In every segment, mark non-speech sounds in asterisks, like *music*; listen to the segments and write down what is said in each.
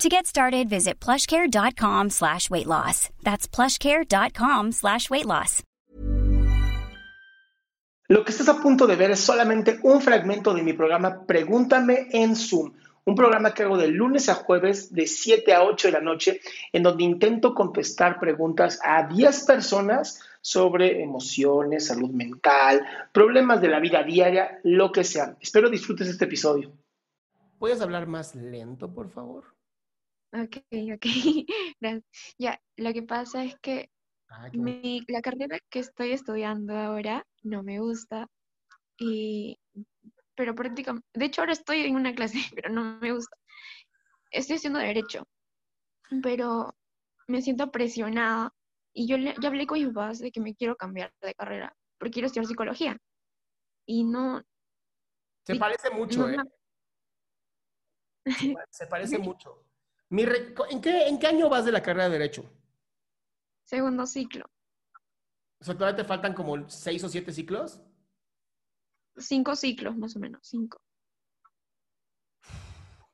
To get started, visit plushcare.com slash weight loss. That's plushcare.com slash weight loss. Lo que estás a punto de ver es solamente un fragmento de mi programa Pregúntame en Zoom, un programa que hago de lunes a jueves de 7 a 8 de la noche, en donde intento contestar preguntas a 10 personas sobre emociones, salud mental, problemas de la vida diaria, lo que sea. Espero disfrutes este episodio. ¿Puedes hablar más lento, por favor? Ok, ok. *laughs* Gracias. Ya, lo que pasa es que Ah, bueno. mi, la carrera que estoy estudiando ahora no me gusta y, pero prácticamente, de hecho ahora estoy en una clase, *laughs* pero no me gusta. Estoy haciendo derecho, pero me siento presionada y yo le- ya hablé con mis papás de que me quiero cambiar de carrera porque quiero estudiar psicología y no, Se parece mucho, no, ¿eh? Se parece *laughs* mucho. Mi re- ¿En qué, ¿En qué año vas de la carrera de Derecho? segundo ciclo, O sea, todavía te faltan como seis o siete ciclos. cinco ciclos más o menos, cinco.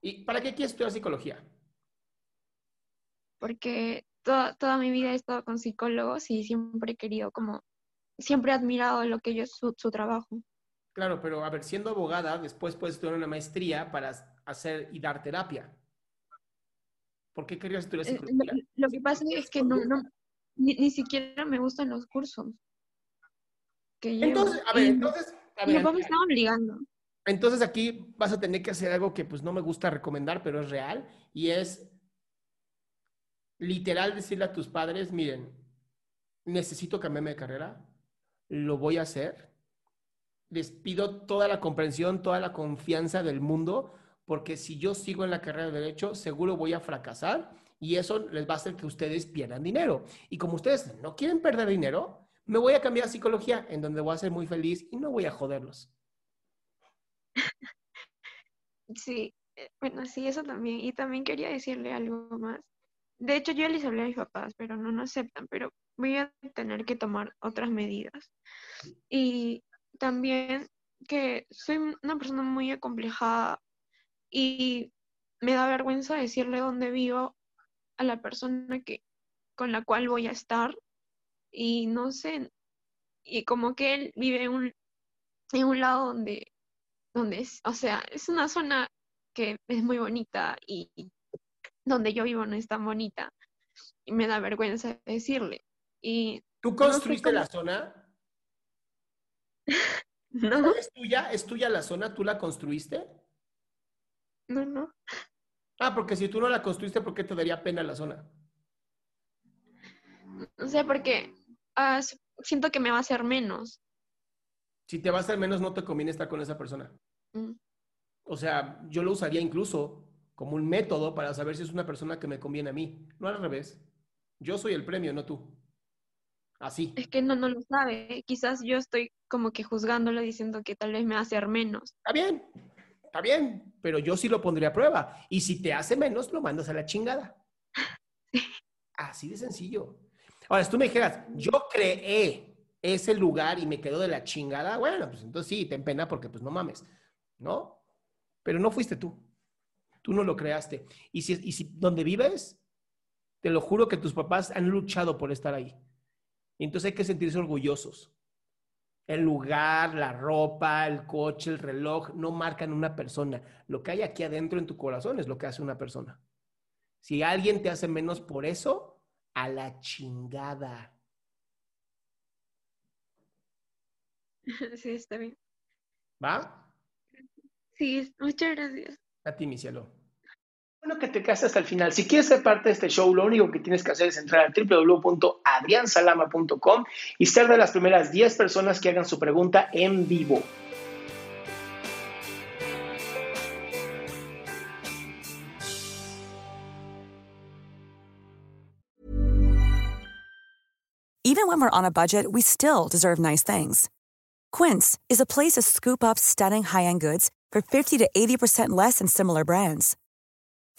¿Y para qué quieres estudiar psicología? porque toda, toda mi vida he estado con psicólogos y siempre he querido como, siempre he admirado lo que ellos, su, su trabajo. Claro, pero a ver, siendo abogada, después puedes estudiar una maestría para hacer y dar terapia. ¿Por qué querías estudiar Eh, psicología? Lo, lo que pasa es que no, no, ni, ni siquiera me gustan los cursos que llevo. Entonces, a ver, entonces, a ver, papá me estaba obligando. entonces aquí vas a tener que hacer algo que pues no me gusta recomendar, pero es real, y es literal decirle a tus padres, miren, necesito cambiarme de carrera, lo voy a hacer, les pido toda la comprensión, toda la confianza del mundo, porque si yo sigo en la carrera de derecho, seguro voy a fracasar y eso les va a hacer que ustedes pierdan dinero. Y como ustedes no quieren perder dinero, me voy a cambiar a psicología, en donde voy a ser muy feliz y no voy a joderlos. Sí, eh, bueno, sí, eso también. Y también quería decirle algo más. De hecho, yo les hablé a mis papás, pero no nos aceptan, pero voy a tener que tomar otras medidas. Y también que soy una persona muy acomplejada y me da vergüenza decirle dónde vivo a la persona que, con la cual voy a estar. Y no sé, y como que él vive en un, en un lado donde, donde es, o sea, es una zona que es muy bonita y donde yo vivo no es tan bonita. Y me da vergüenza decirle. Y ¿Tú no sé construiste la zona? *laughs* no, ¿Es tuya? ¿Es tuya la zona? ¿Tú la construiste? No, no. Ah, porque si tú no la construiste, ¿por qué te daría pena la zona? O sea, porque ah, s- siento que me va a hacer menos. Si te va a hacer menos, no te conviene estar con esa persona. Mm. O sea, yo lo usaría incluso como un método para saber si es una persona que me conviene a mí. No al revés. Yo soy el premio, no tú. Así. Es que no, no lo sabe. Quizás yo estoy como que juzgándolo diciendo que tal vez me va a hacer menos. Está bien, está bien, pero yo sí lo pondría a prueba. Y si te hace menos, lo mandas a la chingada. *laughs* Así de sencillo. Ahora, si tú me dijeras, yo creé ese lugar y me quedó de la chingada, bueno, pues entonces sí, ten pena porque pues no mames, ¿no? pero no fuiste tú. Tú no lo creaste. Y si, y si donde vives, te lo juro que tus papás han luchado por estar ahí. Y entonces hay que sentirse orgullosos. El lugar, la ropa, el coche, el reloj, no marcan una persona. Lo que hay aquí adentro en tu corazón es lo que hace una persona. Si alguien te hace menos por eso, a la chingada. *laughs* Sí, está bien. ¿Va? Sí, muchas gracias. A ti, mi cielo. Que te quedaste hasta el final. Si quieres ser parte de este show, lo único que tienes que hacer es entrar a www.adriansalama.com y ser de las primeras 10 personas que hagan su pregunta en vivo. Even when we're on a budget, we still deserve nice things. Quince is a place to scoop up stunning high-end goods for 50 to 80% less than similar brands.